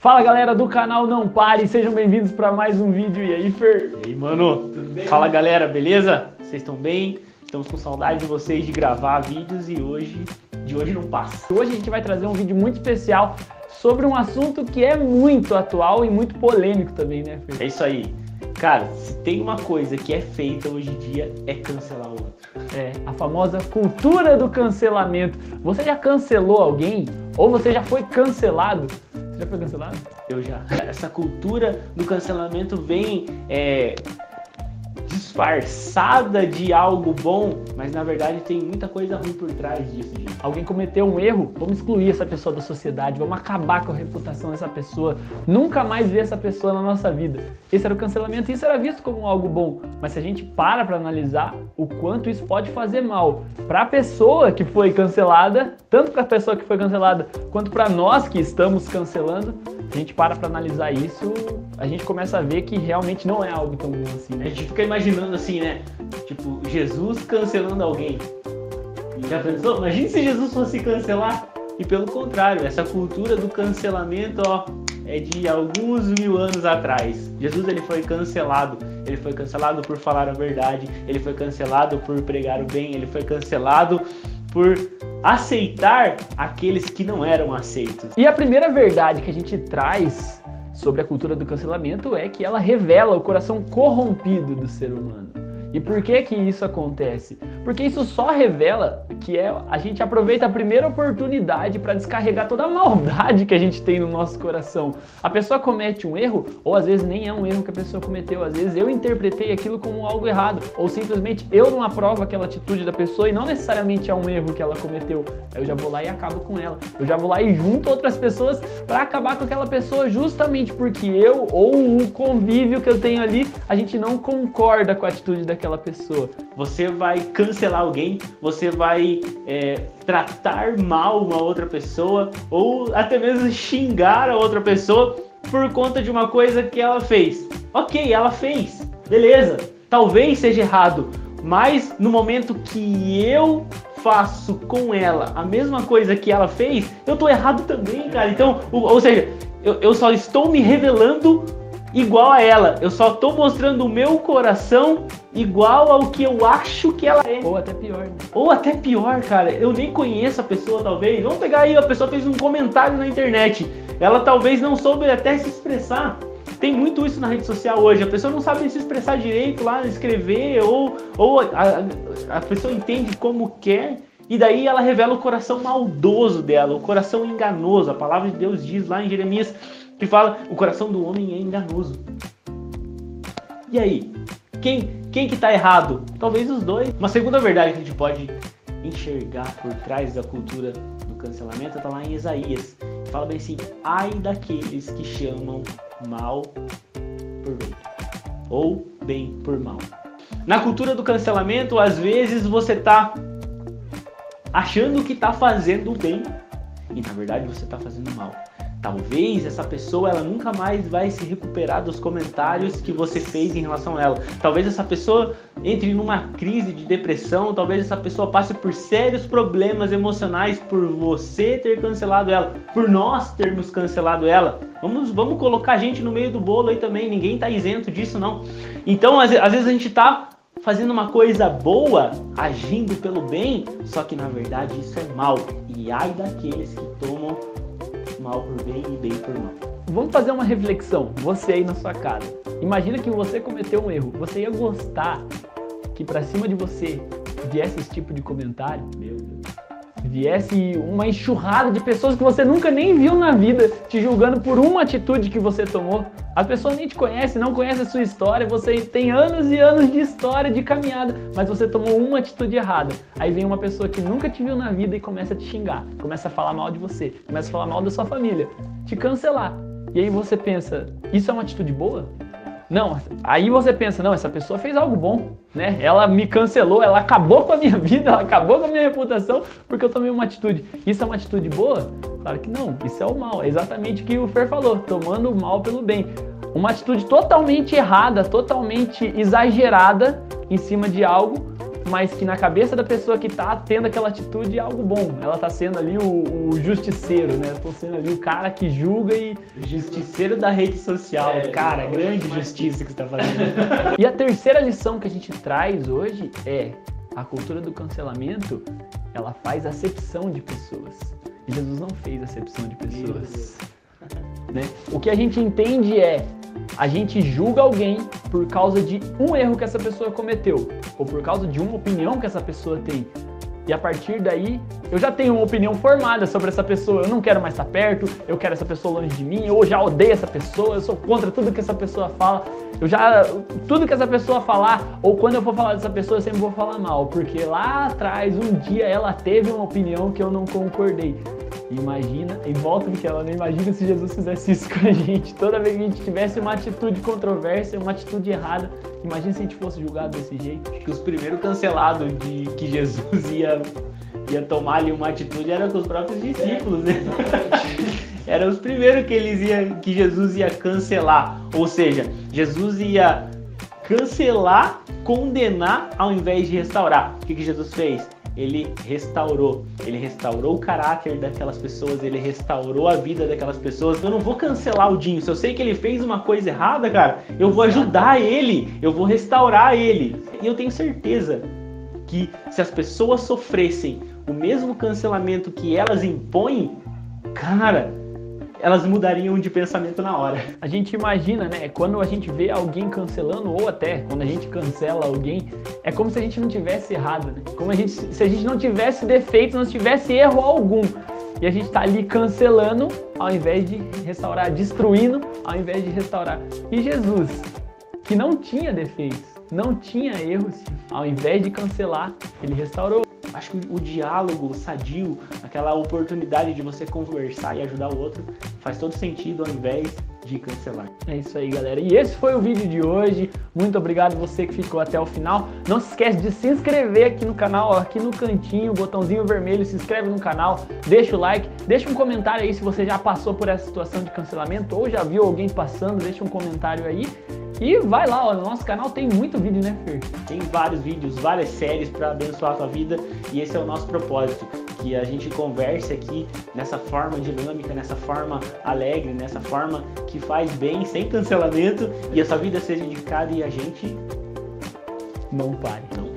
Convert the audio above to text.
Fala galera do canal Não Pare, sejam bem-vindos para mais um vídeo. E aí, Fer? E aí, mano? Tudo bem? Fala galera, beleza? Vocês estão bem? Estamos com saudade de vocês de gravar vídeos e hoje, de hoje não passa. Hoje a gente vai trazer um vídeo muito especial sobre um assunto que é muito atual e muito polêmico também, né, Fer? É isso aí. Cara, se tem uma coisa que é feita hoje em dia é cancelar o outro. É, a famosa cultura do cancelamento. Você já cancelou alguém? Ou você já foi cancelado? Já foi cancelado? Eu já. Essa cultura do cancelamento vem é, disfarçada de algo bom, mas na verdade tem muita coisa ruim por trás disso, gente. Alguém cometeu um erro, vamos excluir essa pessoa da sociedade, vamos acabar com a reputação dessa pessoa, nunca mais ver essa pessoa na nossa vida. Esse era o cancelamento e isso era visto como algo bom, mas se a gente para para analisar o quanto isso pode fazer mal para a pessoa que foi cancelada, tanto para a pessoa que foi cancelada quanto para nós que estamos cancelando, a gente para para analisar isso, a gente começa a ver que realmente não é algo tão bom assim, né? A gente fica imaginando assim, né? Tipo, Jesus cancelando alguém. Já pensou? Imagina se Jesus fosse cancelar. E pelo contrário, essa cultura do cancelamento, ó, é de alguns mil anos atrás. Jesus ele foi cancelado. Ele foi cancelado por falar a verdade. Ele foi cancelado por pregar o bem. Ele foi cancelado por aceitar aqueles que não eram aceitos. E a primeira verdade que a gente traz sobre a cultura do cancelamento é que ela revela o coração corrompido do ser humano. E por que que isso acontece? Porque isso só revela que é a gente aproveita a primeira oportunidade para descarregar toda a maldade que a gente tem no nosso coração. A pessoa comete um erro, ou às vezes nem é um erro que a pessoa cometeu, às vezes eu interpretei aquilo como algo errado, ou simplesmente eu não aprovo aquela atitude da pessoa e não necessariamente é um erro que ela cometeu. Eu já vou lá e acabo com ela. Eu já vou lá e junto outras pessoas para acabar com aquela pessoa justamente porque eu ou o convívio que eu tenho ali, a gente não concorda com a atitude daquela aquela pessoa. Você vai cancelar alguém, você vai é, tratar mal uma outra pessoa ou até mesmo xingar a outra pessoa por conta de uma coisa que ela fez. Ok, ela fez, beleza. Talvez seja errado, mas no momento que eu faço com ela a mesma coisa que ela fez, eu tô errado também, cara. Então, ou, ou seja, eu, eu só estou me revelando igual a ela. Eu só tô mostrando o meu coração igual ao que eu acho que ela é. Ou até pior. Né? Ou até pior, cara. Eu nem conheço a pessoa, talvez. Vamos pegar aí, a pessoa fez um comentário na internet. Ela talvez não soube até se expressar. Tem muito isso na rede social hoje. A pessoa não sabe se expressar direito lá, escrever, ou, ou a, a pessoa entende como quer. E daí ela revela o coração maldoso dela, o coração enganoso. A palavra de Deus diz lá em Jeremias que fala o coração do homem é enganoso. E aí? Quem, quem que tá errado? Talvez os dois. Uma segunda verdade que a gente pode enxergar por trás da cultura do cancelamento está lá em Isaías. Fala bem assim: ai daqueles que chamam mal por bem, ou bem por mal. Na cultura do cancelamento, às vezes você tá achando que tá fazendo bem e na verdade você tá fazendo mal. Talvez essa pessoa ela nunca mais vai se recuperar dos comentários que você fez em relação a ela. Talvez essa pessoa entre numa crise de depressão, talvez essa pessoa passe por sérios problemas emocionais por você ter cancelado ela, por nós termos cancelado ela. Vamos, vamos colocar a gente no meio do bolo aí também, ninguém tá isento disso não. Então, às, às vezes a gente tá fazendo uma coisa boa, agindo pelo bem, só que na verdade isso é mal. E ai daqueles que tomam mal por bem e bem por mal. Vamos fazer uma reflexão, você aí na sua casa. Imagina que você cometeu um erro. Você ia gostar que para cima de você viesse esse tipo de comentário? Meu Deus. Viesse uma enxurrada de pessoas que você nunca nem viu na vida te julgando por uma atitude que você tomou. As pessoas nem te conhecem, não conhecem a sua história, você tem anos e anos de história, de caminhada, mas você tomou uma atitude errada. Aí vem uma pessoa que nunca te viu na vida e começa a te xingar, começa a falar mal de você, começa a falar mal da sua família, te cancelar. E aí você pensa, isso é uma atitude boa? Não, aí você pensa, não, essa pessoa fez algo bom, né? Ela me cancelou, ela acabou com a minha vida, ela acabou com a minha reputação porque eu tomei uma atitude. Isso é uma atitude boa? Claro que não, isso é o mal. É exatamente o que o Fer falou, tomando o mal pelo bem. Uma atitude totalmente errada, totalmente exagerada em cima de algo, mas que na cabeça da pessoa que tá tendo aquela atitude é algo bom. Ela tá sendo ali o, o justiceiro, né? Tô sendo ali o cara que julga e. Justiceiro da rede social. É, cara, grande justiça que você tá fazendo. e a terceira lição que a gente traz hoje é a cultura do cancelamento, ela faz acepção de pessoas. Jesus não fez acepção de pessoas. Né? O que a gente entende é a gente julga alguém por causa de um erro que essa pessoa cometeu, ou por causa de uma opinião que essa pessoa tem. E a partir daí, eu já tenho uma opinião formada sobre essa pessoa. Eu não quero mais estar perto, eu quero essa pessoa longe de mim, eu já odeio essa pessoa, eu sou contra tudo que essa pessoa fala. Eu já. Tudo que essa pessoa falar, ou quando eu for falar dessa pessoa, eu sempre vou falar mal, porque lá atrás, um dia, ela teve uma opinião que eu não concordei. Imagina, e volta porque ela não imagina se Jesus fizesse isso com a gente. Toda vez que a gente tivesse uma atitude controversa, uma atitude errada, imagina se a gente fosse julgado desse jeito. Que os primeiros cancelados de que Jesus ia, ia tomar ali uma atitude eram com os próprios discípulos, né? eram os primeiros que eles ia, que Jesus ia cancelar. Ou seja, Jesus ia cancelar, condenar ao invés de restaurar. O que, que Jesus fez? Ele restaurou. Ele restaurou o caráter daquelas pessoas, ele restaurou a vida daquelas pessoas. Eu não vou cancelar o Dinho. Se eu sei que ele fez uma coisa errada, cara, eu vou ajudar ele, eu vou restaurar ele. E eu tenho certeza que se as pessoas sofressem o mesmo cancelamento que elas impõem, cara, elas mudariam de pensamento na hora. A gente imagina, né? Quando a gente vê alguém cancelando, ou até quando a gente cancela alguém, é como se a gente não tivesse errado, né? Como a gente, se a gente não tivesse defeito, não tivesse erro algum. E a gente está ali cancelando ao invés de restaurar, destruindo ao invés de restaurar. E Jesus, que não tinha defeitos, não tinha erros, ao invés de cancelar, ele restaurou. Acho que o diálogo sadio, aquela oportunidade de você conversar e ajudar o outro, faz todo sentido ao invés de cancelar. É isso aí, galera. E esse foi o vídeo de hoje. Muito obrigado você que ficou até o final. Não se esquece de se inscrever aqui no canal, aqui no cantinho, botãozinho vermelho, se inscreve no canal, deixa o like, deixa um comentário aí se você já passou por essa situação de cancelamento ou já viu alguém passando, deixa um comentário aí. E vai lá, ó, no nosso canal tem muito vídeo, né, Fer? Tem vários vídeos, várias séries para abençoar a tua vida e esse é o nosso propósito, que a gente converse aqui nessa forma dinâmica, nessa forma alegre, nessa forma que faz bem, sem cancelamento e a sua vida seja edificada e a gente não pare. Não pare.